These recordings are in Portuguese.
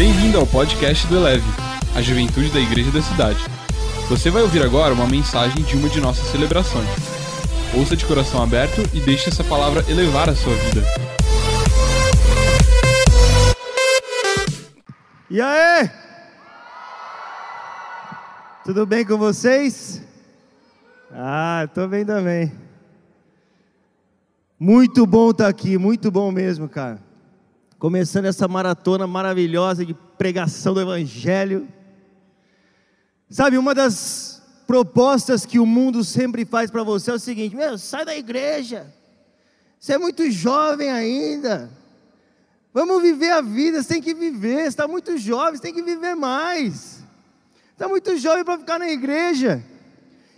Bem-vindo ao podcast do Eleve, a juventude da igreja da cidade. Você vai ouvir agora uma mensagem de uma de nossas celebrações. Ouça de coração aberto e deixe essa palavra elevar a sua vida. E aí? Tudo bem com vocês? Ah, tô bem também. Muito bom estar aqui, muito bom mesmo, cara. Começando essa maratona maravilhosa de pregação do Evangelho. Sabe, uma das propostas que o mundo sempre faz para você é o seguinte: meu, sai da igreja. Você é muito jovem ainda. Vamos viver a vida, você tem que viver. Você está muito jovem, você tem que viver mais. Está muito jovem para ficar na igreja.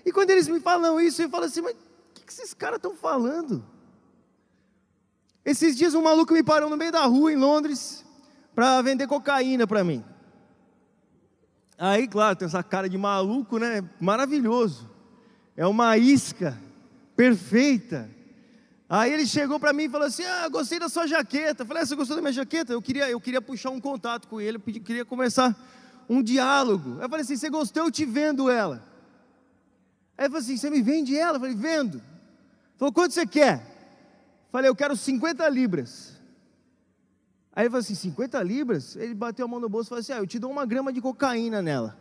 E quando eles me falam isso, eu falo assim: mas o que, que esses caras estão falando? Esses dias um maluco me parou no meio da rua em Londres para vender cocaína para mim. Aí, claro, tem essa cara de maluco, né? Maravilhoso. É uma isca perfeita. Aí ele chegou para mim e falou assim: Ah, gostei da sua jaqueta. Eu falei: ah, Você gostou da minha jaqueta? Eu queria, eu queria puxar um contato com ele, eu queria começar um diálogo. Eu falei assim: Você gostou? Eu te vendo ela. Aí ele falou assim: Você me vende ela? Eu falei: Vendo. Ele falou: Quanto você quer? Falei, eu quero 50 libras. Aí ele falou assim: 50 libras? Ele bateu a mão no bolso e falou assim: ah, eu te dou uma grama de cocaína nela.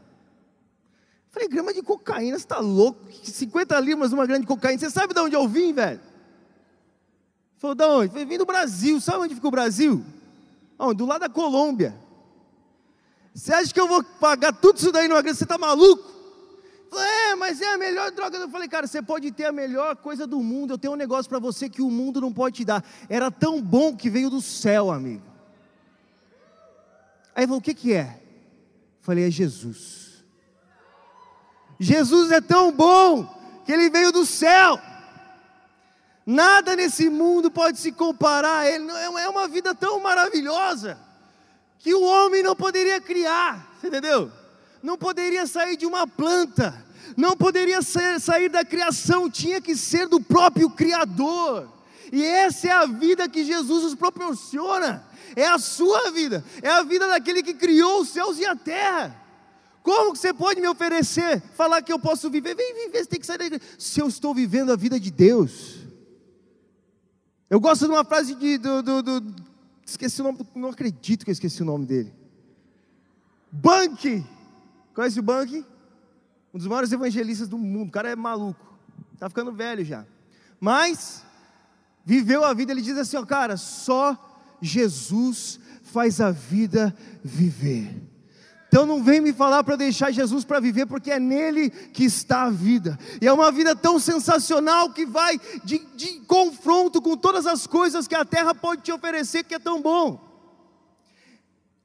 Falei, grama de cocaína, você está louco? 50 libras uma grama de cocaína. Você sabe de onde eu vim, velho? Falou, de onde? Falei, vim do Brasil. Sabe onde fica o Brasil? Onde? Do lado da Colômbia. Você acha que eu vou pagar tudo isso daí numa grana? Você está maluco? É, mas é a melhor droga. Eu falei, cara, você pode ter a melhor coisa do mundo. Eu tenho um negócio para você que o mundo não pode te dar. Era tão bom que veio do céu, amigo. Aí ele falou, o que, que é? Eu falei, é Jesus. Jesus é tão bom que ele veio do céu. Nada nesse mundo pode se comparar a ele. É uma vida tão maravilhosa que o homem não poderia criar. Você entendeu? Não poderia sair de uma planta, não poderia ser, sair da criação, tinha que ser do próprio Criador. E essa é a vida que Jesus nos proporciona, é a sua vida, é a vida daquele que criou os céus e a terra. Como que você pode me oferecer, falar que eu posso viver? Vem viver, você tem que sair da igreja. Se eu estou vivendo a vida de Deus. Eu gosto de uma frase de, do, do, do esqueci o nome, não acredito que eu esqueci o nome dele. Banque Conhece o Bank? Um dos maiores evangelistas do mundo. O cara é maluco. Está ficando velho já. Mas viveu a vida, ele diz assim, ó, cara, só Jesus faz a vida viver. Então não vem me falar para deixar Jesus para viver, porque é nele que está a vida. E é uma vida tão sensacional que vai de, de confronto com todas as coisas que a terra pode te oferecer, que é tão bom.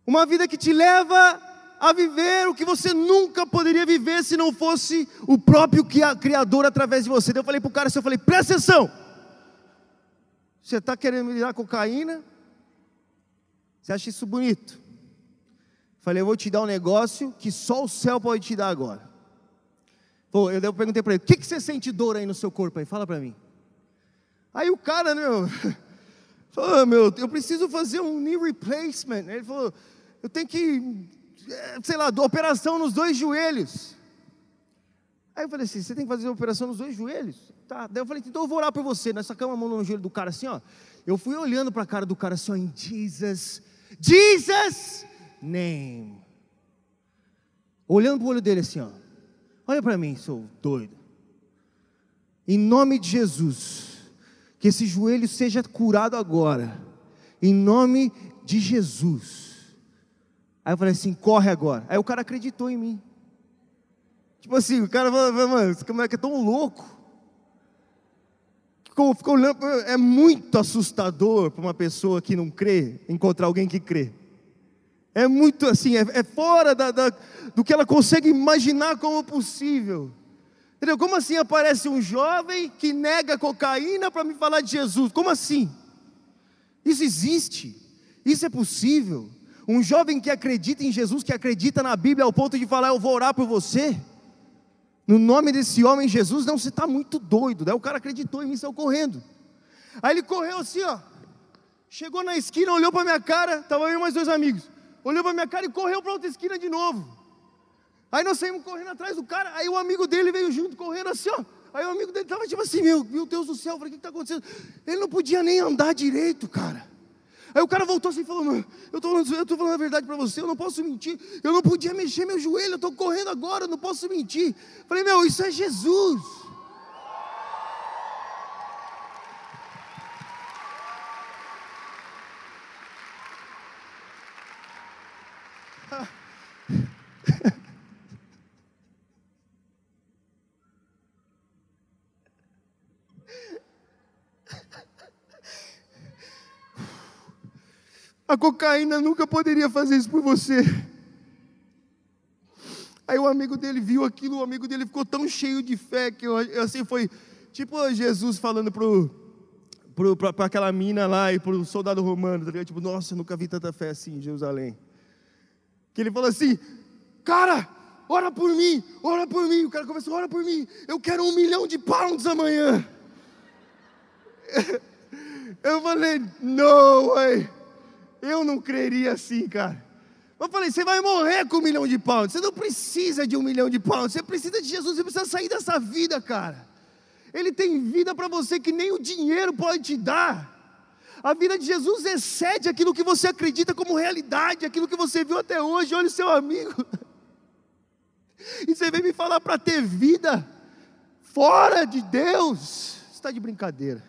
Uma vida que te leva a viver o que você nunca poderia viver se não fosse o próprio Criador através de você. Eu falei para o cara assim, eu falei, presta atenção. Você está querendo me dar cocaína? Você acha isso bonito? Falei, eu vou te dar um negócio que só o céu pode te dar agora. Pô, eu perguntei para ele, o que, que você sente dor aí no seu corpo aí? Fala para mim. Aí o cara, né, meu, falou, ah, meu, eu preciso fazer um knee replacement. Ele falou, eu tenho que sei lá, operação nos dois joelhos. Aí eu falei assim: você tem que fazer a operação nos dois joelhos? Tá. Daí eu falei: então eu vou orar por você. Nessa cama, a mão no joelho do cara assim, ó. Eu fui olhando para a cara do cara assim, ó, em Jesus, Jesus name. Olhando para o olho dele assim, ó. Olha para mim, sou doido. Em nome de Jesus, que esse joelho seja curado agora. Em nome de Jesus. Aí eu falei assim: corre agora. Aí o cara acreditou em mim. Tipo assim, o cara falou, mano, esse moleque é tão louco. Ficou, ficou olhando, é muito assustador para uma pessoa que não crê encontrar alguém que crê. É muito assim, é, é fora da, da, do que ela consegue imaginar como possível. Entendeu? Como assim aparece um jovem que nega cocaína para me falar de Jesus? Como assim? Isso existe, isso é possível. Um jovem que acredita em Jesus, que acredita na Bíblia ao ponto de falar: Eu vou orar por você. No nome desse homem Jesus, não, você está muito doido. Daí o cara acreditou em mim, saiu correndo. Aí ele correu assim, ó. Chegou na esquina, olhou para minha cara, estava eu e mais dois amigos. olhou para minha cara e correu para outra esquina de novo. Aí nós saímos correndo atrás do cara, aí o amigo dele veio junto, correndo assim, ó. Aí o amigo dele estava tipo assim, meu, meu Deus do céu, o que está acontecendo? Ele não podia nem andar direito, cara. Aí o cara voltou assim falou, eu estou tô falando a verdade para você, eu não posso mentir. Eu não podia mexer meu joelho, eu estou correndo agora, eu não posso mentir. Falei, meu, isso é Jesus. A cocaína nunca poderia fazer isso por você. Aí o amigo dele viu aquilo, o amigo dele ficou tão cheio de fé que eu, assim foi tipo Jesus falando para aquela mina lá e para o soldado romano, tá tipo, nossa, eu nunca vi tanta fé assim em Jerusalém. Que ele falou assim, cara, ora por mim, ora por mim. O cara começou, ora por mim, eu quero um milhão de pounds amanhã. Eu falei, no way. Eu não creria assim, cara. Eu falei, você vai morrer com um milhão de pounds. Você não precisa de um milhão de pounds. Você precisa de Jesus. Você precisa sair dessa vida, cara. Ele tem vida para você que nem o dinheiro pode te dar. A vida de Jesus excede aquilo que você acredita como realidade, aquilo que você viu até hoje. Olha o seu amigo. E você vem me falar para ter vida fora de Deus. Você está de brincadeira.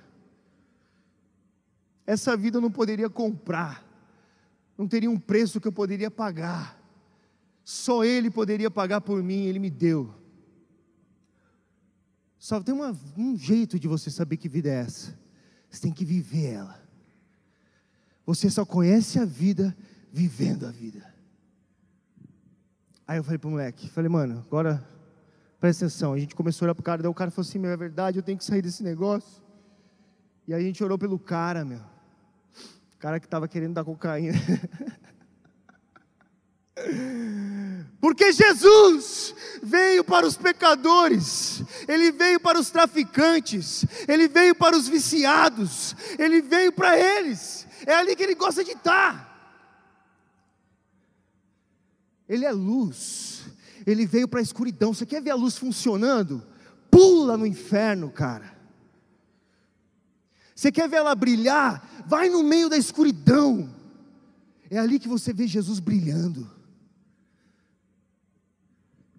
Essa vida eu não poderia comprar não teria um preço que eu poderia pagar. Só Ele poderia pagar por mim, Ele me deu. Só tem uma, um jeito de você saber que vida é essa. Você tem que viver ela. Você só conhece a vida vivendo a vida. Aí eu falei para o moleque, falei, mano, agora presta atenção. A gente começou a olhar para o cara, daí o cara falou assim, meu, é verdade, eu tenho que sair desse negócio. E aí a gente orou pelo cara, meu. O cara que estava querendo dar cocaína. Porque Jesus veio para os pecadores, Ele veio para os traficantes, Ele veio para os viciados, Ele veio para eles, é ali que Ele gosta de estar. Ele é luz, Ele veio para a escuridão. Você quer ver a luz funcionando? Pula no inferno, cara. Você quer ver ela brilhar? Vai no meio da escuridão. É ali que você vê Jesus brilhando.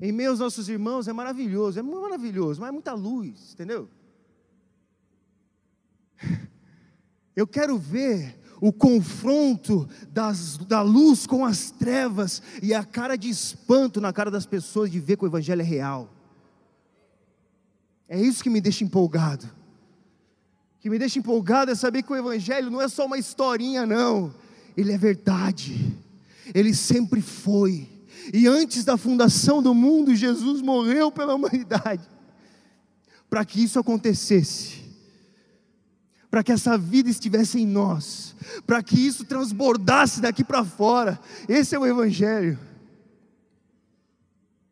Em meio aos nossos irmãos é maravilhoso, é maravilhoso, mas é muita luz, entendeu? Eu quero ver o confronto das, da luz com as trevas e a cara de espanto na cara das pessoas de ver que o Evangelho é real. É isso que me deixa empolgado que me deixa empolgado é saber que o Evangelho não é só uma historinha, não, ele é verdade, ele sempre foi, e antes da fundação do mundo, Jesus morreu pela humanidade, para que isso acontecesse, para que essa vida estivesse em nós, para que isso transbordasse daqui para fora, esse é o Evangelho,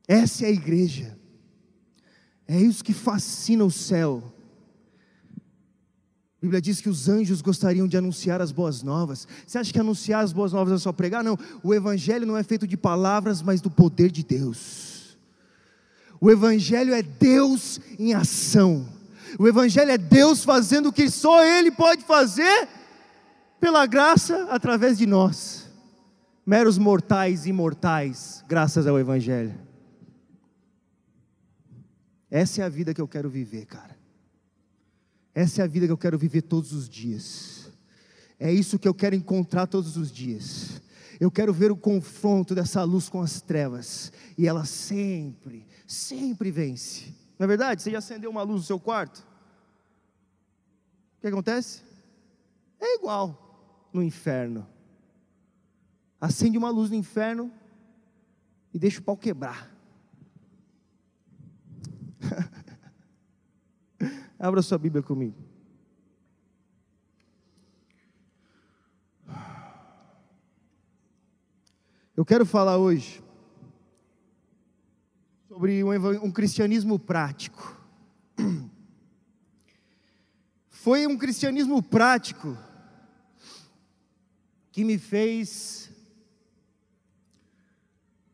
essa é a igreja, é isso que fascina o céu a Bíblia diz que os anjos gostariam de anunciar as boas novas. Você acha que anunciar as boas novas é só pregar? Não. O Evangelho não é feito de palavras, mas do poder de Deus. O Evangelho é Deus em ação. O Evangelho é Deus fazendo o que só Ele pode fazer, pela graça, através de nós, meros mortais imortais, graças ao Evangelho. Essa é a vida que eu quero viver, cara. Essa é a vida que eu quero viver todos os dias. É isso que eu quero encontrar todos os dias. Eu quero ver o confronto dessa luz com as trevas. E ela sempre, sempre vence. Não é verdade? Você já acendeu uma luz no seu quarto? O que acontece? É igual no inferno. Acende uma luz no inferno e deixa o pau quebrar. Abra sua Bíblia comigo. Eu quero falar hoje sobre um, cristianismo prático. Foi um cristianismo prático que me fez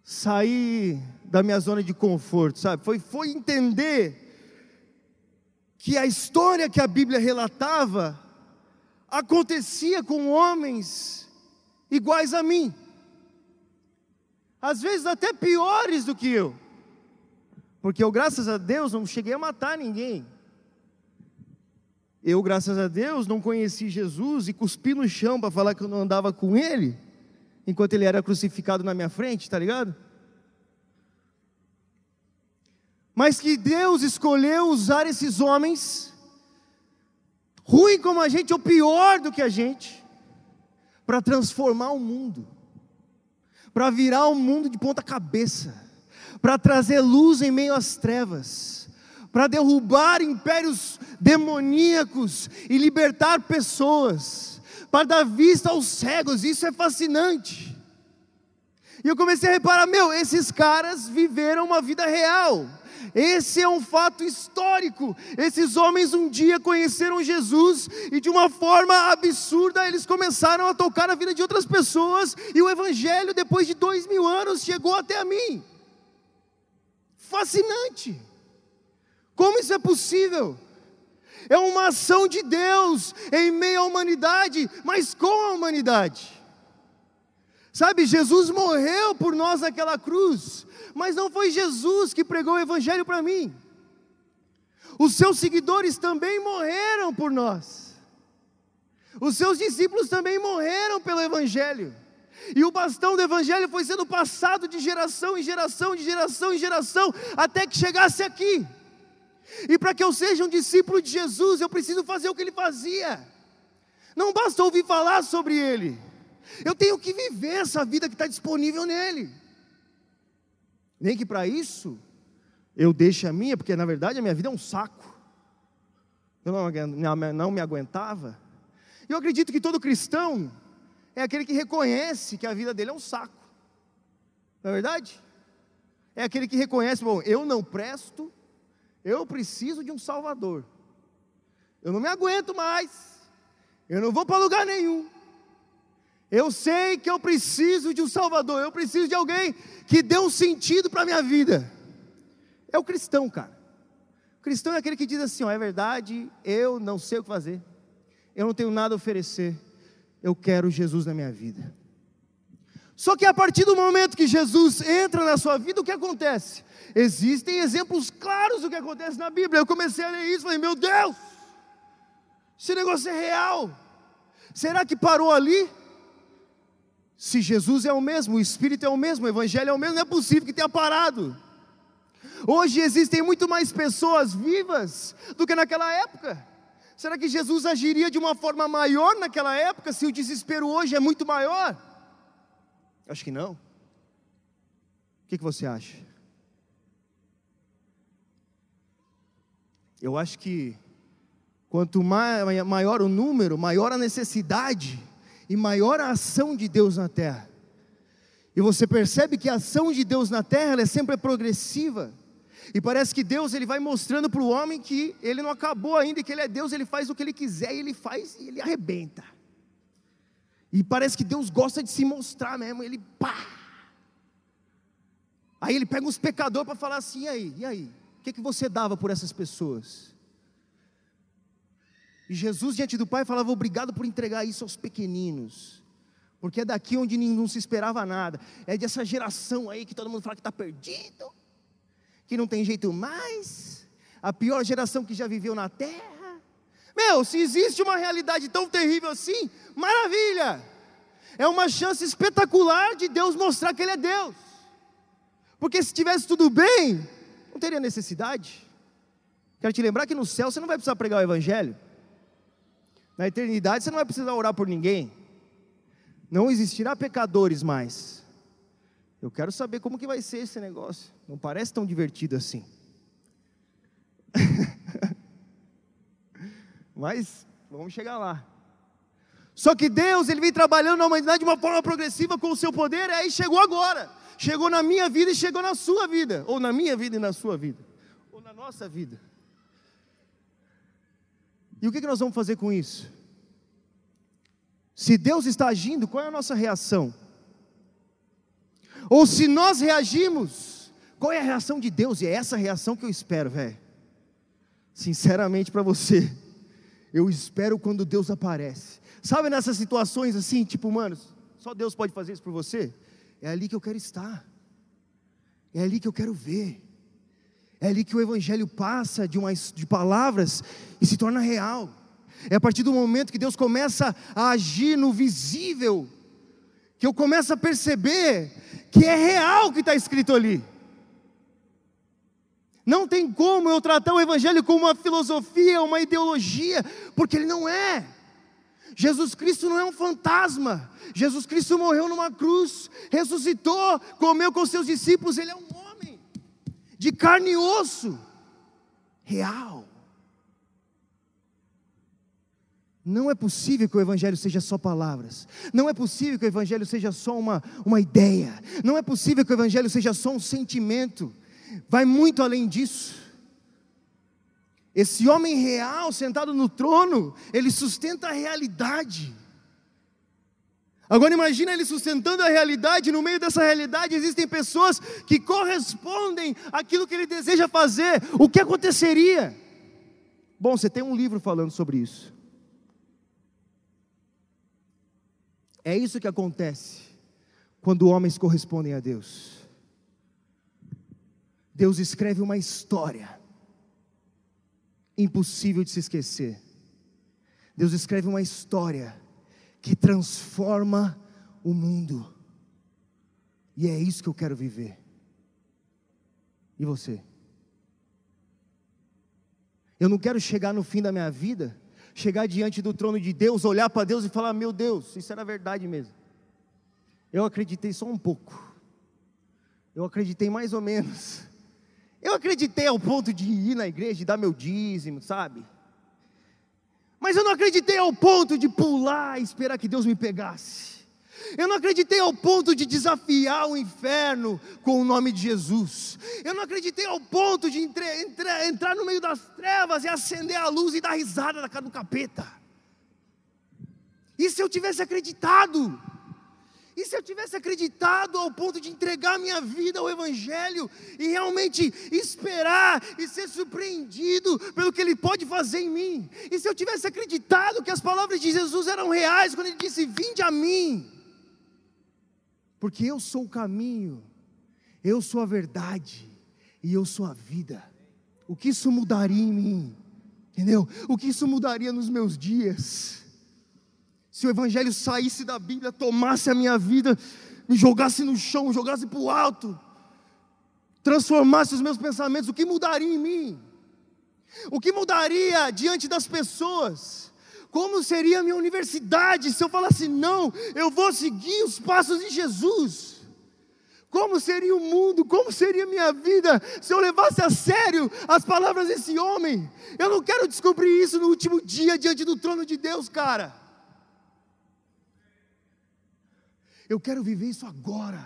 sair da minha zona de conforto, sabe? Foi, foi entender que a história que a Bíblia relatava acontecia com homens iguais a mim, às vezes até piores do que eu, porque eu, graças a Deus, não cheguei a matar ninguém. Eu, graças a Deus, não conheci Jesus e cuspi no chão para falar que eu não andava com Ele, enquanto Ele era crucificado na minha frente, tá ligado? Mas que Deus escolheu usar esses homens, ruim como a gente, ou pior do que a gente, para transformar o mundo, para virar o mundo de ponta cabeça, para trazer luz em meio às trevas, para derrubar impérios demoníacos e libertar pessoas, para dar vista aos cegos, isso é fascinante. E eu comecei a reparar, meu, esses caras viveram uma vida real. Esse é um fato histórico. Esses homens um dia conheceram Jesus e de uma forma absurda eles começaram a tocar a vida de outras pessoas e o Evangelho, depois de dois mil anos, chegou até a mim. Fascinante. Como isso é possível? É uma ação de Deus em meio à humanidade, mas com a humanidade. Sabe, Jesus morreu por nós naquela cruz, mas não foi Jesus que pregou o Evangelho para mim. Os seus seguidores também morreram por nós. Os seus discípulos também morreram pelo Evangelho. E o bastão do Evangelho foi sendo passado de geração em geração, de geração em geração, até que chegasse aqui. E para que eu seja um discípulo de Jesus, eu preciso fazer o que ele fazia. Não basta ouvir falar sobre ele, eu tenho que viver essa vida que está disponível nele. Nem que para isso eu deixe a minha, porque na verdade a minha vida é um saco. Eu não, não me aguentava. Eu acredito que todo cristão é aquele que reconhece que a vida dele é um saco. Não é verdade? É aquele que reconhece, bom, eu não presto, eu preciso de um Salvador. Eu não me aguento mais. Eu não vou para lugar nenhum. Eu sei que eu preciso de um Salvador, eu preciso de alguém que dê um sentido para a minha vida. É o cristão, cara. O cristão é aquele que diz assim: ó, é verdade, eu não sei o que fazer, eu não tenho nada a oferecer, eu quero Jesus na minha vida. Só que a partir do momento que Jesus entra na sua vida, o que acontece? Existem exemplos claros do que acontece na Bíblia. Eu comecei a ler isso e falei: meu Deus, esse negócio é real. Será que parou ali? Se Jesus é o mesmo, o Espírito é o mesmo, o Evangelho é o mesmo, não é possível que tenha parado. Hoje existem muito mais pessoas vivas do que naquela época. Será que Jesus agiria de uma forma maior naquela época se o desespero hoje é muito maior? Acho que não. O que, que você acha? Eu acho que quanto maior o número, maior a necessidade e maior a ação de Deus na terra. E você percebe que a ação de Deus na terra é sempre progressiva. E parece que Deus ele vai mostrando para o homem que ele não acabou ainda, e que ele é Deus, ele faz o que ele quiser, e ele faz e ele arrebenta. E parece que Deus gosta de se mostrar mesmo, ele pá. Aí ele pega os pecadores para falar assim: e aí, e aí? O que, que você dava por essas pessoas? Jesus, diante do Pai, falava: Obrigado por entregar isso aos pequeninos, porque é daqui onde não se esperava nada, é dessa geração aí que todo mundo fala que está perdido, que não tem jeito mais, a pior geração que já viveu na terra. Meu, se existe uma realidade tão terrível assim, maravilha! É uma chance espetacular de Deus mostrar que Ele é Deus. Porque se tivesse tudo bem, não teria necessidade. Quero te lembrar que no céu você não vai precisar pregar o Evangelho. Na eternidade você não vai precisar orar por ninguém. Não existirá pecadores mais. Eu quero saber como que vai ser esse negócio. Não parece tão divertido assim. Mas vamos chegar lá. Só que Deus, Ele vem trabalhando na humanidade de uma forma progressiva com o seu poder, e aí chegou agora. Chegou na minha vida e chegou na sua vida. Ou na minha vida e na sua vida. Ou na nossa vida. E o que nós vamos fazer com isso? Se Deus está agindo, qual é a nossa reação? ou se nós reagimos, qual é a reação de Deus? E é essa reação que eu espero, velho. Sinceramente para você, eu espero quando Deus aparece. Sabe nessas situações assim, tipo, mano, só Deus pode fazer isso por você? É ali que eu quero estar. É ali que eu quero ver. É ali que o Evangelho passa de, uma, de palavras e se torna real. É a partir do momento que Deus começa a agir no visível, que eu começo a perceber que é real o que está escrito ali. Não tem como eu tratar o Evangelho como uma filosofia, uma ideologia, porque ele não é. Jesus Cristo não é um fantasma. Jesus Cristo morreu numa cruz, ressuscitou, comeu com seus discípulos. Ele é um homem de carne e osso, real. Não é possível que o Evangelho seja só palavras. Não é possível que o Evangelho seja só uma, uma ideia. Não é possível que o Evangelho seja só um sentimento. Vai muito além disso. Esse homem real sentado no trono, ele sustenta a realidade. Agora imagina ele sustentando a realidade, no meio dessa realidade existem pessoas que correspondem àquilo que ele deseja fazer. O que aconteceria? Bom, você tem um livro falando sobre isso. É isso que acontece quando homens correspondem a Deus. Deus escreve uma história impossível de se esquecer. Deus escreve uma história que transforma o mundo. E é isso que eu quero viver. E você? Eu não quero chegar no fim da minha vida, chegar diante do trono de Deus, olhar para Deus e falar: Meu Deus, isso era verdade mesmo. Eu acreditei só um pouco. Eu acreditei mais ou menos. Eu acreditei ao ponto de ir na igreja e dar meu dízimo, sabe? Mas eu não acreditei ao ponto de pular e esperar que Deus me pegasse. Eu não acreditei ao ponto de desafiar o inferno com o nome de Jesus. Eu não acreditei ao ponto de entre, entre, entrar no meio das trevas e acender a luz e dar risada da cara do capeta. E se eu tivesse acreditado? E se eu tivesse acreditado ao ponto de entregar minha vida ao Evangelho e realmente esperar e ser surpreendido pelo que Ele pode fazer em mim? E se eu tivesse acreditado que as palavras de Jesus eram reais quando Ele disse: Vinde a mim, porque eu sou o caminho, eu sou a verdade e eu sou a vida. O que isso mudaria em mim? Entendeu? O que isso mudaria nos meus dias? Se o Evangelho saísse da Bíblia, tomasse a minha vida, me jogasse no chão, jogasse para o alto, transformasse os meus pensamentos, o que mudaria em mim? O que mudaria diante das pessoas? Como seria a minha universidade se eu falasse, não, eu vou seguir os passos de Jesus? Como seria o mundo, como seria a minha vida se eu levasse a sério as palavras desse homem? Eu não quero descobrir isso no último dia diante do trono de Deus, cara. Eu quero viver isso agora.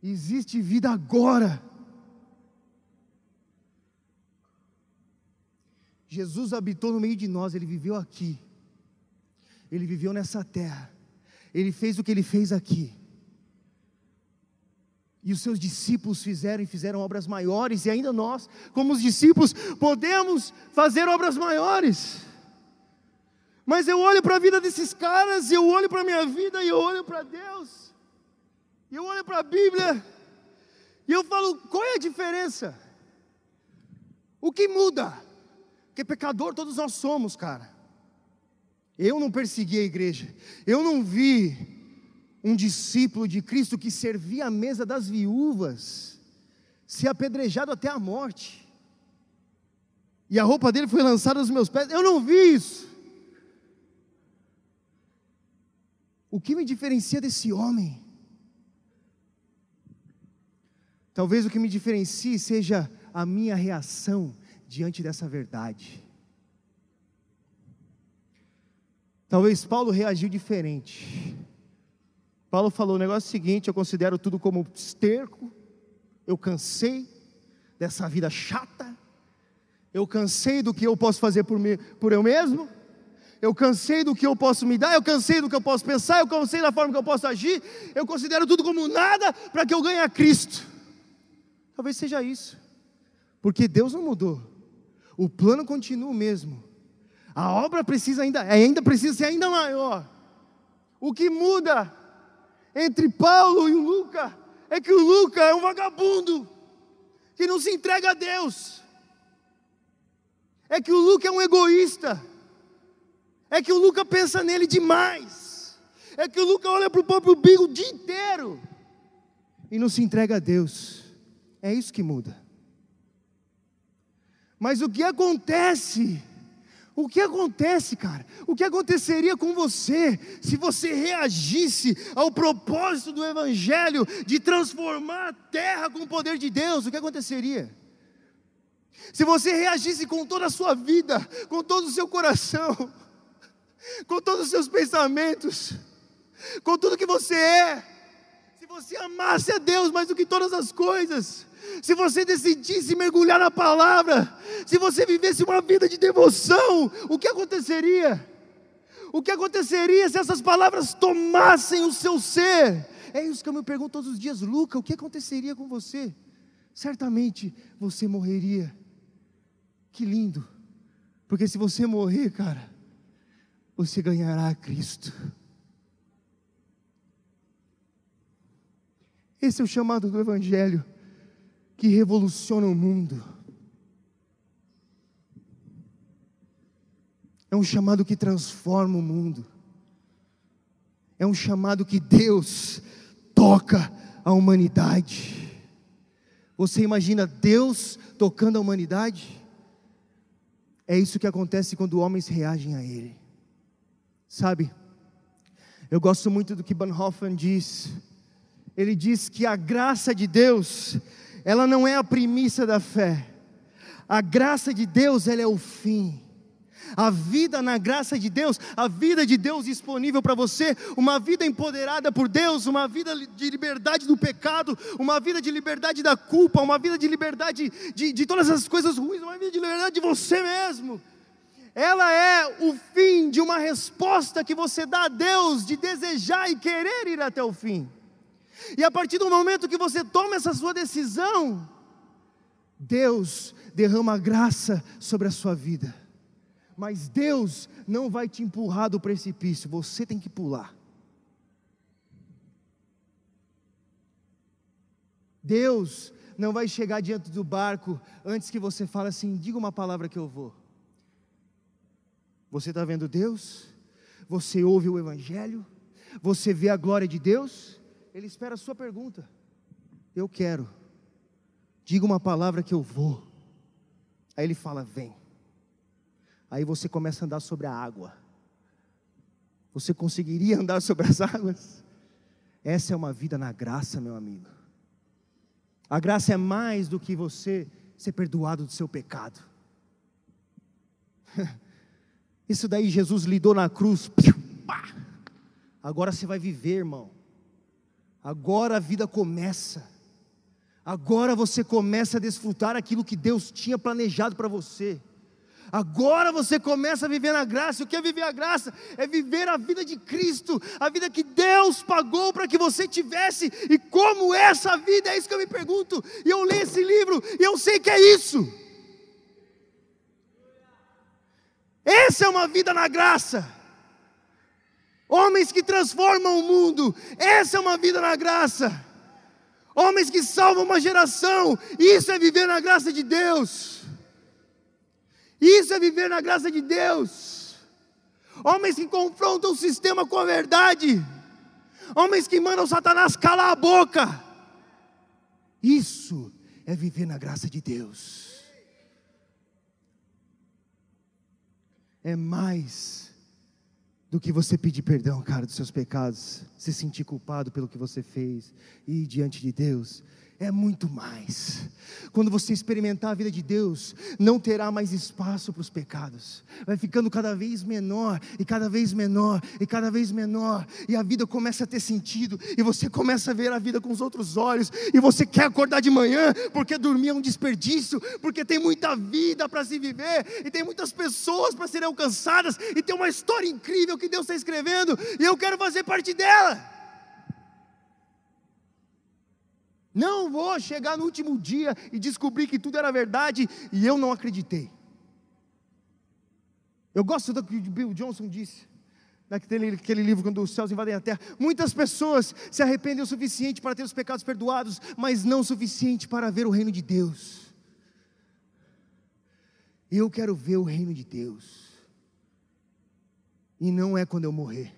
Existe vida agora. Jesus habitou no meio de nós, ele viveu aqui. Ele viveu nessa terra. Ele fez o que ele fez aqui. E os seus discípulos fizeram e fizeram obras maiores, e ainda nós, como os discípulos, podemos fazer obras maiores. Mas eu olho para a vida desses caras, eu olho para a minha vida, e eu olho para Deus, e eu olho para a Bíblia, e eu falo: qual é a diferença? O que muda? Porque pecador todos nós somos, cara. Eu não persegui a igreja, eu não vi um discípulo de Cristo que servia a mesa das viúvas ser apedrejado até a morte, e a roupa dele foi lançada aos meus pés. Eu não vi isso. O que me diferencia desse homem? Talvez o que me diferencie seja a minha reação diante dessa verdade. Talvez Paulo reagiu diferente. Paulo falou o negócio seguinte: eu considero tudo como esterco, eu cansei dessa vida chata, eu cansei do que eu posso fazer por, mim, por eu mesmo, Eu cansei do que eu posso me dar, eu cansei do que eu posso pensar, eu cansei da forma que eu posso agir, eu considero tudo como nada para que eu ganhe a Cristo. Talvez seja isso, porque Deus não mudou, o plano continua o mesmo, a obra precisa ainda, ainda precisa ser ainda maior. O que muda entre Paulo e o Luca é que o Luca é um vagabundo que não se entrega a Deus. É que o Luca é um egoísta. É que o Luca pensa nele demais. É que o Luca olha para o próprio bigo o dia inteiro e não se entrega a Deus. É isso que muda. Mas o que acontece o que acontece, cara? O que aconteceria com você se você reagisse ao propósito do Evangelho de transformar a terra com o poder de Deus? O que aconteceria? Se você reagisse com toda a sua vida, com todo o seu coração, com todos os seus pensamentos, com tudo que você é, se você amasse a Deus mais do que todas as coisas, se você decidisse mergulhar na palavra, se você vivesse uma vida de devoção, o que aconteceria? O que aconteceria se essas palavras tomassem o seu ser? É isso que eu me pergunto todos os dias, Luca, o que aconteceria com você? Certamente você morreria. Que lindo, porque se você morrer, cara, você ganhará a Cristo. Esse é o chamado do Evangelho que revoluciona o mundo. É um chamado que transforma o mundo. É um chamado que Deus toca a humanidade. Você imagina Deus tocando a humanidade? É isso que acontece quando homens reagem a Ele. Sabe, eu gosto muito do que Bonhoeffer diz. Ele diz que a graça de Deus ela não é a primícia da fé. A graça de Deus, ela é o fim. A vida na graça de Deus, a vida de Deus disponível para você, uma vida empoderada por Deus, uma vida de liberdade do pecado, uma vida de liberdade da culpa, uma vida de liberdade de, de todas as coisas ruins, uma vida de liberdade de você mesmo. Ela é o fim de uma resposta que você dá a Deus de desejar e querer ir até o fim. E a partir do momento que você toma essa sua decisão, Deus derrama graça sobre a sua vida. Mas Deus não vai te empurrar do precipício, você tem que pular. Deus não vai chegar diante do barco antes que você fale assim: diga uma palavra que eu vou. Você está vendo Deus? Você ouve o Evangelho? Você vê a glória de Deus? Ele espera a sua pergunta. Eu quero. Diga uma palavra que eu vou. Aí ele fala: Vem. Aí você começa a andar sobre a água. Você conseguiria andar sobre as águas? Essa é uma vida na graça, meu amigo. A graça é mais do que você ser perdoado do seu pecado. Isso daí Jesus lidou na cruz. Agora você vai viver, irmão. Agora a vida começa. Agora você começa a desfrutar aquilo que Deus tinha planejado para você. Agora você começa a viver na graça. O que é viver a graça? É viver a vida de Cristo, a vida que Deus pagou para que você tivesse. E como essa vida? É isso que eu me pergunto. E eu leio esse livro e eu sei que é isso. Essa é uma vida na graça. Homens que transformam o mundo, essa é uma vida na graça, homens que salvam uma geração, isso é viver na graça de Deus, isso é viver na graça de Deus, homens que confrontam o sistema com a verdade, homens que mandam Satanás calar a boca, isso é viver na graça de Deus. É mais do que você pedir perdão, cara, dos seus pecados, se sentir culpado pelo que você fez e ir diante de Deus é muito mais. Quando você experimentar a vida de Deus, não terá mais espaço para os pecados, vai ficando cada vez menor, e cada vez menor, e cada vez menor, e a vida começa a ter sentido, e você começa a ver a vida com os outros olhos, e você quer acordar de manhã, porque dormir é um desperdício, porque tem muita vida para se viver, e tem muitas pessoas para serem alcançadas, e tem uma história incrível que Deus está escrevendo, e eu quero fazer parte dela. Não vou chegar no último dia e descobrir que tudo era verdade e eu não acreditei. Eu gosto do que Bill Johnson disse, naquele aquele livro, Quando os Céus Invadem a Terra. Muitas pessoas se arrependem o suficiente para ter os pecados perdoados, mas não o suficiente para ver o reino de Deus. Eu quero ver o reino de Deus, e não é quando eu morrer.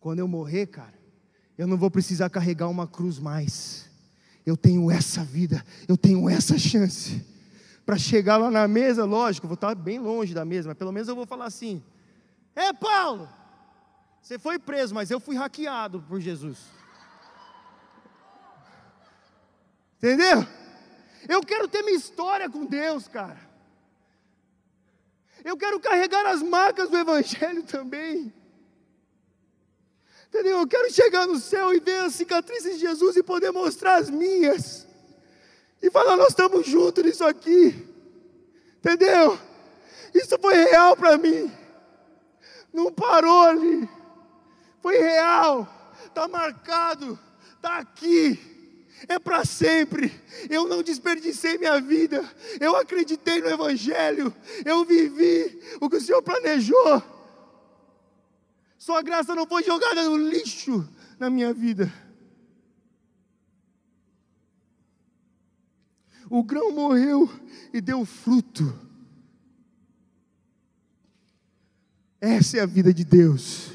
Quando eu morrer, cara, eu não vou precisar carregar uma cruz mais. Eu tenho essa vida, eu tenho essa chance. Para chegar lá na mesa, lógico, vou estar bem longe da mesa, mas pelo menos eu vou falar assim: É Paulo, você foi preso, mas eu fui hackeado por Jesus. Entendeu? Eu quero ter minha história com Deus, cara. Eu quero carregar as marcas do Evangelho também. Entendeu? Eu quero chegar no céu e ver as cicatrizes de Jesus e poder mostrar as minhas. E falar, nós estamos juntos nisso aqui. Entendeu? Isso foi real para mim. Não parou ali. Foi real. Está marcado. Está aqui. É para sempre. Eu não desperdicei minha vida. Eu acreditei no Evangelho. Eu vivi o que o Senhor planejou. Sua graça não foi jogada no lixo na minha vida. O grão morreu e deu fruto. Essa é a vida de Deus.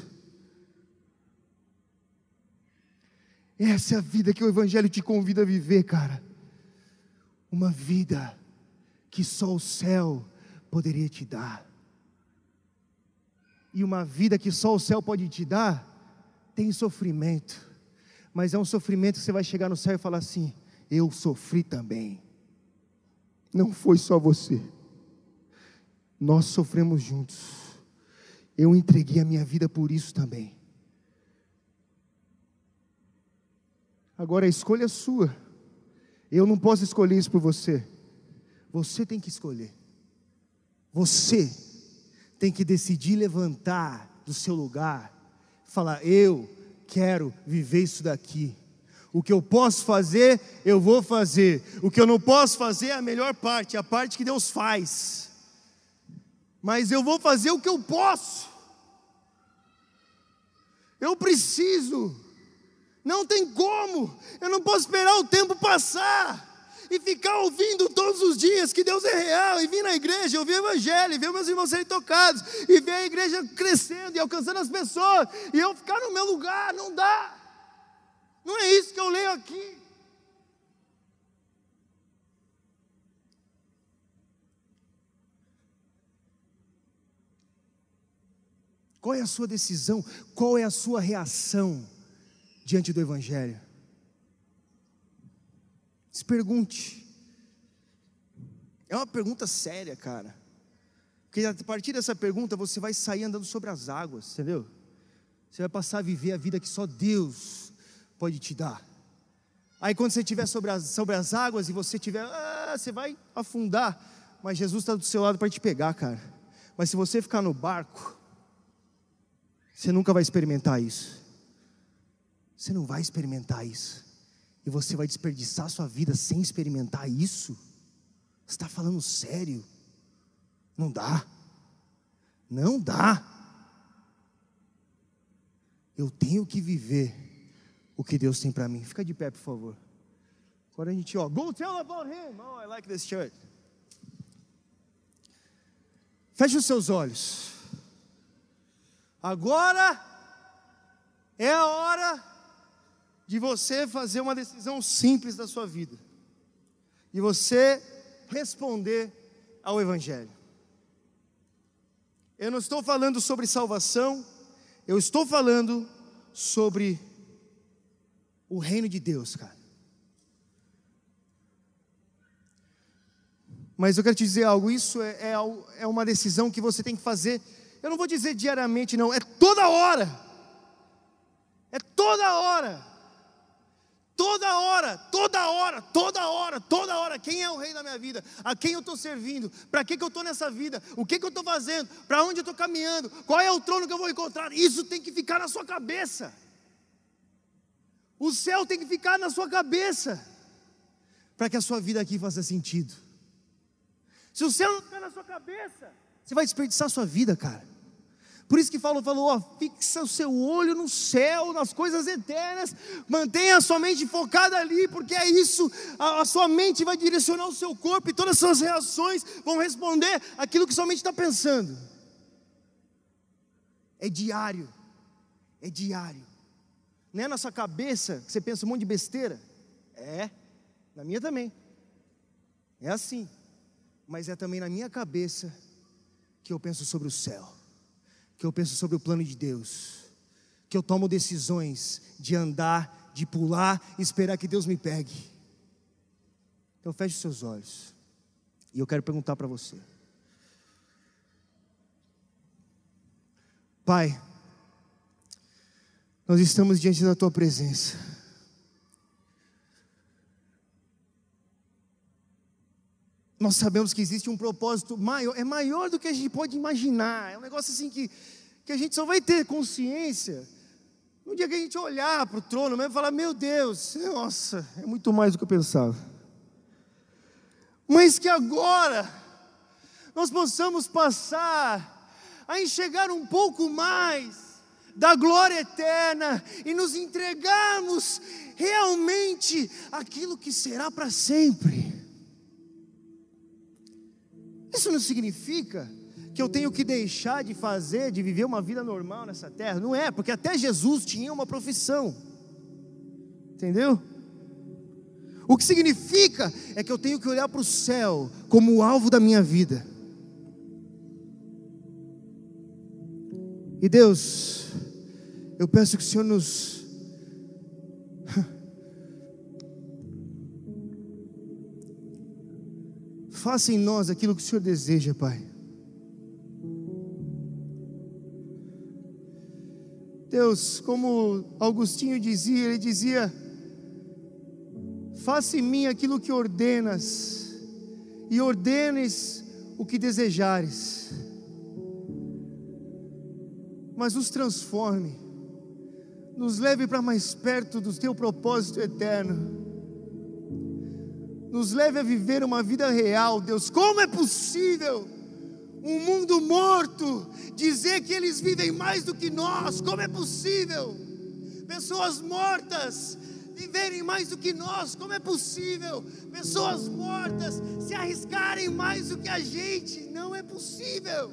Essa é a vida que o Evangelho te convida a viver, cara. Uma vida que só o céu poderia te dar e uma vida que só o céu pode te dar, tem sofrimento, mas é um sofrimento que você vai chegar no céu e falar assim: Eu sofri também, não foi só você, nós sofremos juntos, eu entreguei a minha vida por isso também. Agora a escolha é sua, eu não posso escolher isso por você, você tem que escolher, você tem que decidir levantar do seu lugar, falar: eu quero viver isso daqui. O que eu posso fazer, eu vou fazer. O que eu não posso fazer é a melhor parte, a parte que Deus faz. Mas eu vou fazer o que eu posso. Eu preciso. Não tem como. Eu não posso esperar o tempo passar e ficar ouvindo todos os dias que Deus é real, e vir na igreja, ouvir o evangelho, e ver meus irmãos serem tocados, e ver a igreja crescendo e alcançando as pessoas, e eu ficar no meu lugar, não dá. Não é isso que eu leio aqui. Qual é a sua decisão? Qual é a sua reação diante do Evangelho? Se pergunte. É uma pergunta séria, cara. Porque a partir dessa pergunta você vai sair andando sobre as águas, entendeu? Você vai passar a viver a vida que só Deus pode te dar. Aí quando você estiver sobre as, sobre as águas e você tiver, ah, você vai afundar, mas Jesus está do seu lado para te pegar, cara. Mas se você ficar no barco, você nunca vai experimentar isso. Você não vai experimentar isso e você vai desperdiçar sua vida sem experimentar isso? Você está falando sério? Não dá. Não dá. Eu tenho que viver o que Deus tem para mim. Fica de pé, por favor. Agora a gente, ó, go tell about him. Oh, I like this church. Feche os seus olhos. Agora é a hora de você fazer uma decisão simples da sua vida, de você responder ao Evangelho. Eu não estou falando sobre salvação, eu estou falando sobre o reino de Deus, cara. Mas eu quero te dizer algo: isso é, é, é uma decisão que você tem que fazer. Eu não vou dizer diariamente, não, é toda hora. É toda hora. Toda hora, toda hora, toda hora, toda hora. Quem é o rei da minha vida? A quem eu estou servindo? Para que, que eu estou nessa vida? O que, que eu estou fazendo? Para onde eu estou caminhando? Qual é o trono que eu vou encontrar? Isso tem que ficar na sua cabeça. O céu tem que ficar na sua cabeça. Para que a sua vida aqui faça sentido. Se o céu não ficar na sua cabeça, você vai desperdiçar a sua vida, cara. Por isso que Paulo falou: ó, fixa o seu olho no céu, nas coisas eternas, mantenha a sua mente focada ali, porque é isso, a, a sua mente vai direcionar o seu corpo e todas as suas reações vão responder aquilo que sua mente está pensando. É diário, é diário. Não é na sua cabeça que você pensa um monte de besteira? É, na minha também. É assim. Mas é também na minha cabeça que eu penso sobre o céu que eu penso sobre o plano de Deus, que eu tomo decisões de andar, de pular, esperar que Deus me pegue. Então feche os seus olhos. E eu quero perguntar para você. Pai, nós estamos diante da tua presença. Nós sabemos que existe um propósito maior, é maior do que a gente pode imaginar. É um negócio assim que, que a gente só vai ter consciência no dia que a gente olhar para o trono mesmo e falar: Meu Deus, nossa, é muito mais do que eu pensava. Mas que agora nós possamos passar a enxergar um pouco mais da glória eterna e nos entregarmos realmente aquilo que será para sempre. Isso não significa que eu tenho que deixar de fazer, de viver uma vida normal nessa terra. Não é, porque até Jesus tinha uma profissão. Entendeu? O que significa é que eu tenho que olhar para o céu como o alvo da minha vida. E Deus, eu peço que o Senhor nos Faça em nós aquilo que o Senhor deseja, Pai. Deus, como Augustinho dizia, ele dizia: Faça em mim aquilo que ordenas, e ordenes o que desejares, mas os transforme, nos leve para mais perto do teu propósito eterno nos leve a viver uma vida real, Deus. Como é possível um mundo morto dizer que eles vivem mais do que nós? Como é possível pessoas mortas viverem mais do que nós? Como é possível pessoas mortas se arriscarem mais do que a gente? Não é possível.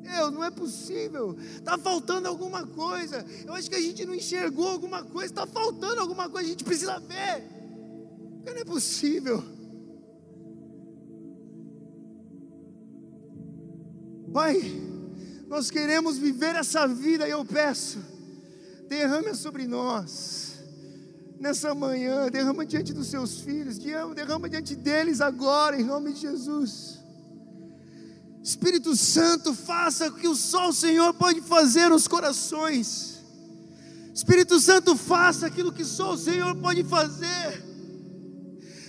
Deus, não é possível. Está faltando alguma coisa. Eu acho que a gente não enxergou alguma coisa. Está faltando alguma coisa. A gente precisa ver. Porque não é possível. Pai, nós queremos viver essa vida e eu peço, derrame sobre nós, nessa manhã, derrama diante dos seus filhos, derrama diante deles agora, em nome de Jesus. Espírito Santo, faça o que só o Senhor pode fazer nos corações. Espírito Santo, faça aquilo que só o Senhor pode fazer.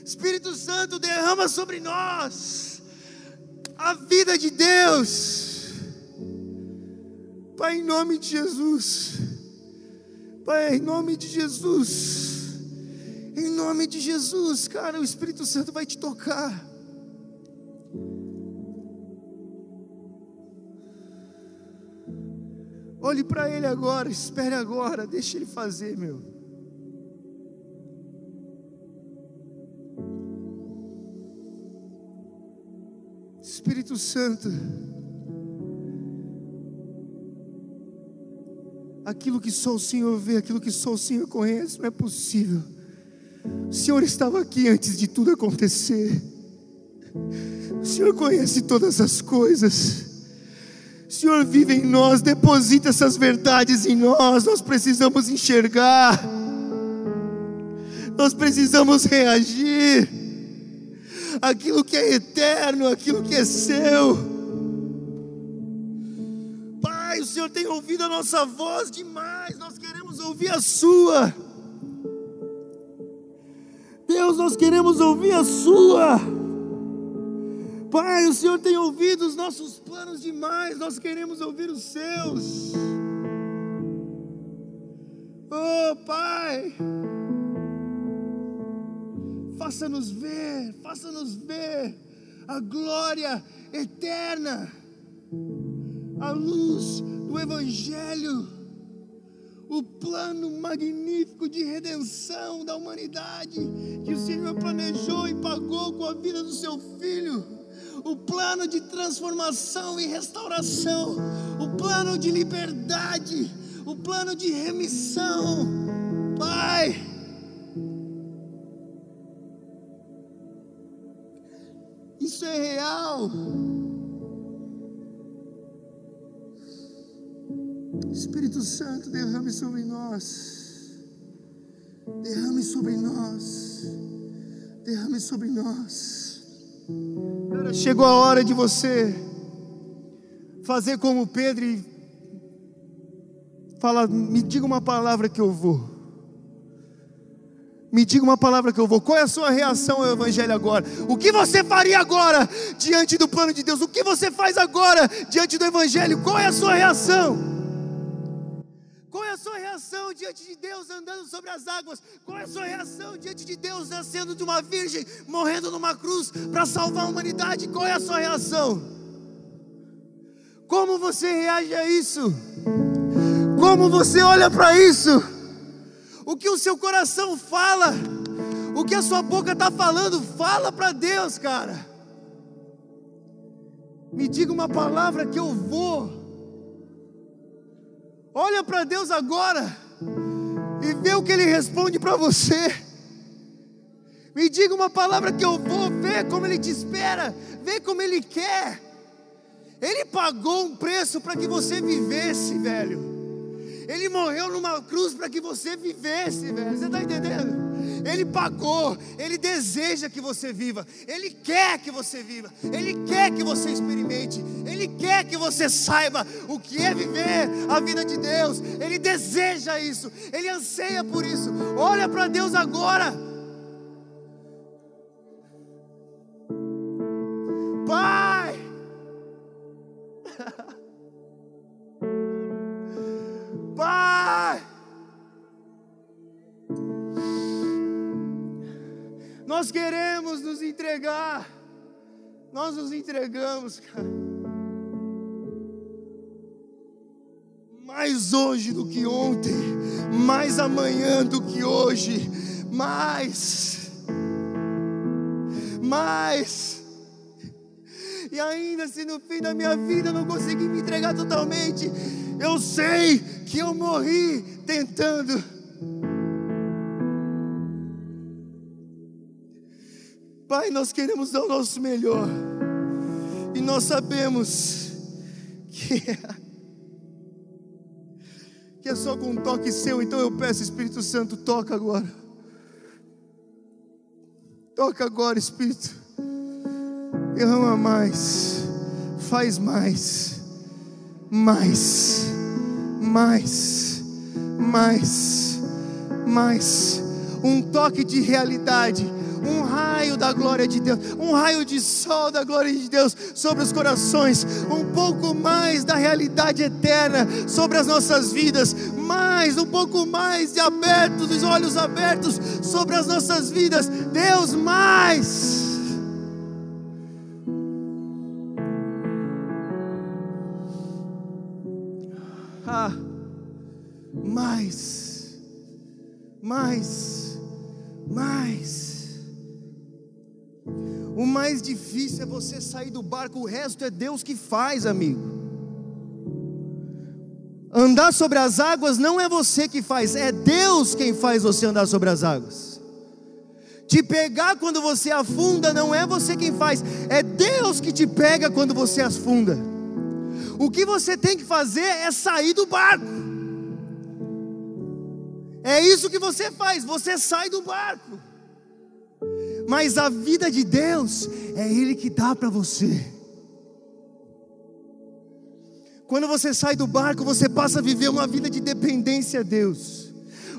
Espírito Santo, derrama sobre nós a vida de Deus. Pai, em nome de Jesus. Pai, em nome de Jesus. Em nome de Jesus, cara, o Espírito Santo vai te tocar. Olhe para Ele agora, espere agora, deixe Ele fazer, meu. Espírito Santo, aquilo que só o Senhor vê, aquilo que só o Senhor conhece, não é possível. O Senhor estava aqui antes de tudo acontecer. O Senhor conhece todas as coisas. O Senhor vive em nós, deposita essas verdades em nós. Nós precisamos enxergar. Nós precisamos reagir. Aquilo que é eterno, aquilo que é seu. Pai, o Senhor tem ouvido a nossa voz demais, nós queremos ouvir a Sua. Deus, nós queremos ouvir a Sua. Pai, o Senhor tem ouvido os nossos planos demais, nós queremos ouvir os seus. Oh, Pai, faça-nos ver, faça-nos ver a glória eterna, a luz do Evangelho, o plano magnífico de redenção da humanidade que o Senhor planejou e pagou com a vida do seu Filho o plano de transformação e restauração, o plano de liberdade, o plano de remissão. Pai, Espírito Santo, derrame sobre nós. Derrame sobre nós. Derrame sobre nós. Chegou a hora de você fazer como Pedro e falar: me diga uma palavra que eu vou. Me diga uma palavra que eu vou. Qual é a sua reação ao Evangelho agora? O que você faria agora diante do plano de Deus? O que você faz agora diante do Evangelho? Qual é a sua reação? Qual é a sua reação diante de Deus andando sobre as águas? Qual é a sua reação diante de Deus nascendo de uma virgem, morrendo numa cruz para salvar a humanidade? Qual é a sua reação? Como você reage a isso? Como você olha para isso? O que o seu coração fala? O que a sua boca está falando? Fala para Deus, cara. Me diga uma palavra que eu vou Olha para Deus agora e vê o que Ele responde para você. Me diga uma palavra que eu vou ver como Ele te espera, vê como Ele quer. Ele pagou um preço para que você vivesse, velho. Ele morreu numa cruz para que você vivesse, velho. Você está entendendo? Ele pagou, Ele deseja que você viva, Ele quer que você viva, Ele quer que você experimente, Ele quer que você saiba o que é viver a vida de Deus, Ele deseja isso, Ele anseia por isso. Olha para Deus agora. Nós queremos nos entregar. Nós nos entregamos, cara. Mais hoje do que ontem, mais amanhã do que hoje, mais, mais. E ainda se no fim da minha vida eu não conseguir me entregar totalmente, eu sei que eu morri tentando Pai, nós queremos dar o nosso melhor. E nós sabemos que que é só com um toque seu. Então eu peço, Espírito Santo, toca agora. Toca agora, Espírito. Derrama mais. Faz mais. Mais. Mais. Mais. Mais. Um toque de realidade um raio da glória de Deus, um raio de sol da glória de Deus sobre os corações, um pouco mais da realidade eterna sobre as nossas vidas, mais, um pouco mais de aberto, dos olhos abertos sobre as nossas vidas. Deus, mais. Ah, mais, mais, mais. O mais difícil é você sair do barco, o resto é Deus que faz, amigo. Andar sobre as águas não é você que faz, é Deus quem faz você andar sobre as águas. Te pegar quando você afunda não é você quem faz, é Deus que te pega quando você afunda. O que você tem que fazer é sair do barco. É isso que você faz, você sai do barco. Mas a vida de Deus é Ele que dá para você. Quando você sai do barco, você passa a viver uma vida de dependência a Deus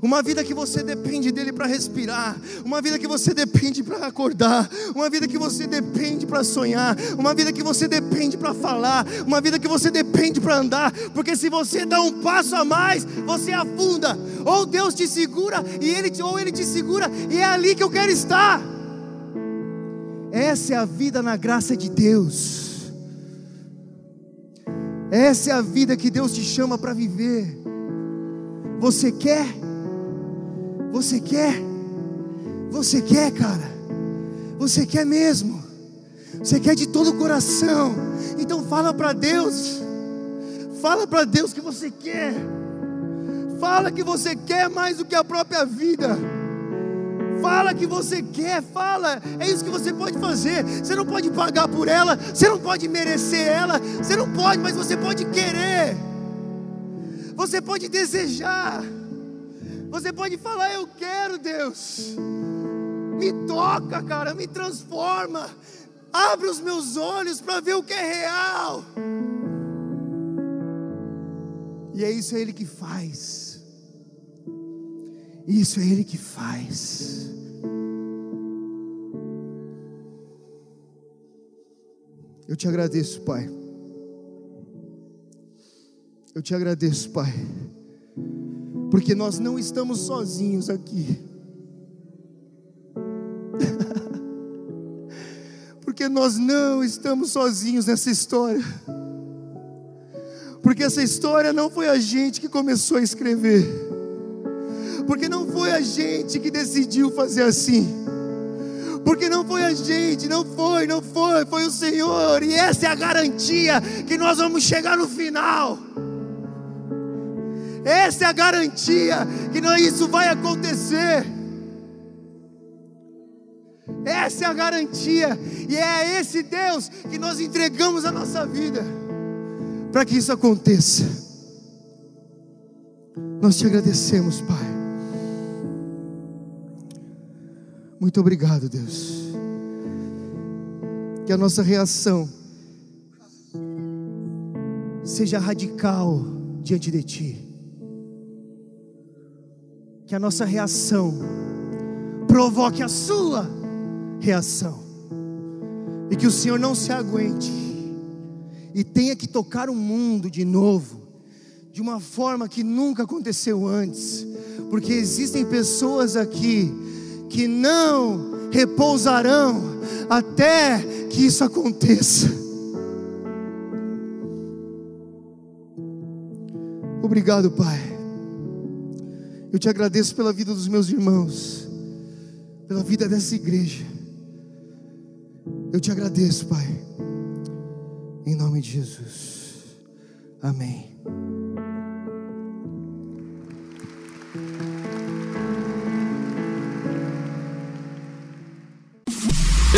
uma vida que você depende dele para respirar, uma vida que você depende para acordar, uma vida que você depende para sonhar, uma vida que você depende para falar, uma vida que você depende para andar, porque se você dá um passo a mais, você afunda. Ou Deus te segura e ele ou ele te segura e é ali que eu quero estar. Essa é a vida na graça de Deus. Essa é a vida que Deus te chama para viver. Você quer? Você quer? Você quer, cara? Você quer mesmo? Você quer de todo o coração? Então fala para Deus. Fala para Deus que você quer. Fala que você quer mais do que a própria vida. Fala que você quer, fala. É isso que você pode fazer. Você não pode pagar por ela, você não pode merecer ela, você não pode, mas você pode querer. Você pode desejar. Você pode falar: Eu quero, Deus. Me toca, cara, me transforma. Abre os meus olhos para ver o que é real. E é isso Ele que faz. Isso é Ele que faz. Eu te agradeço, Pai. Eu te agradeço, Pai porque nós não estamos sozinhos aqui. porque nós não estamos sozinhos nessa história. Porque essa história não foi a gente que começou a escrever. Porque não foi a gente que decidiu fazer assim. Porque não foi a gente, não foi, não foi, foi o Senhor. E essa é a garantia que nós vamos chegar no final. Essa é a garantia que não, isso vai acontecer. Essa é a garantia, e é a esse Deus que nós entregamos a nossa vida, para que isso aconteça. Nós te agradecemos, Pai. Muito obrigado, Deus. Que a nossa reação seja radical diante de Ti. Que a nossa reação provoque a sua reação, e que o Senhor não se aguente e tenha que tocar o mundo de novo, de uma forma que nunca aconteceu antes, porque existem pessoas aqui que não repousarão até que isso aconteça. Obrigado, Pai eu te agradeço pela vida dos meus irmãos, pela vida dessa igreja. Eu te agradeço, Pai, em nome de Jesus. Amém.